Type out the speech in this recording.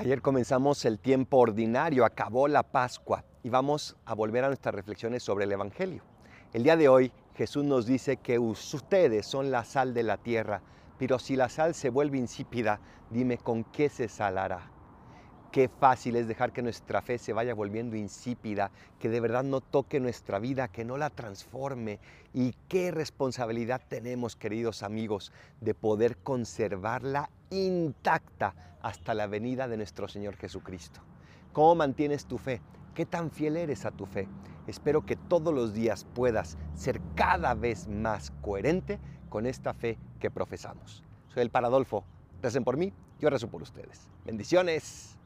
Ayer comenzamos el tiempo ordinario, acabó la Pascua y vamos a volver a nuestras reflexiones sobre el Evangelio. El día de hoy Jesús nos dice que ustedes son la sal de la tierra, pero si la sal se vuelve insípida, dime con qué se salará. Qué fácil es dejar que nuestra fe se vaya volviendo insípida, que de verdad no toque nuestra vida, que no la transforme. Y qué responsabilidad tenemos, queridos amigos, de poder conservarla intacta hasta la venida de nuestro Señor Jesucristo. ¿Cómo mantienes tu fe? ¿Qué tan fiel eres a tu fe? Espero que todos los días puedas ser cada vez más coherente con esta fe que profesamos. Soy el Paradolfo. Recen por mí, yo rezo por ustedes. Bendiciones.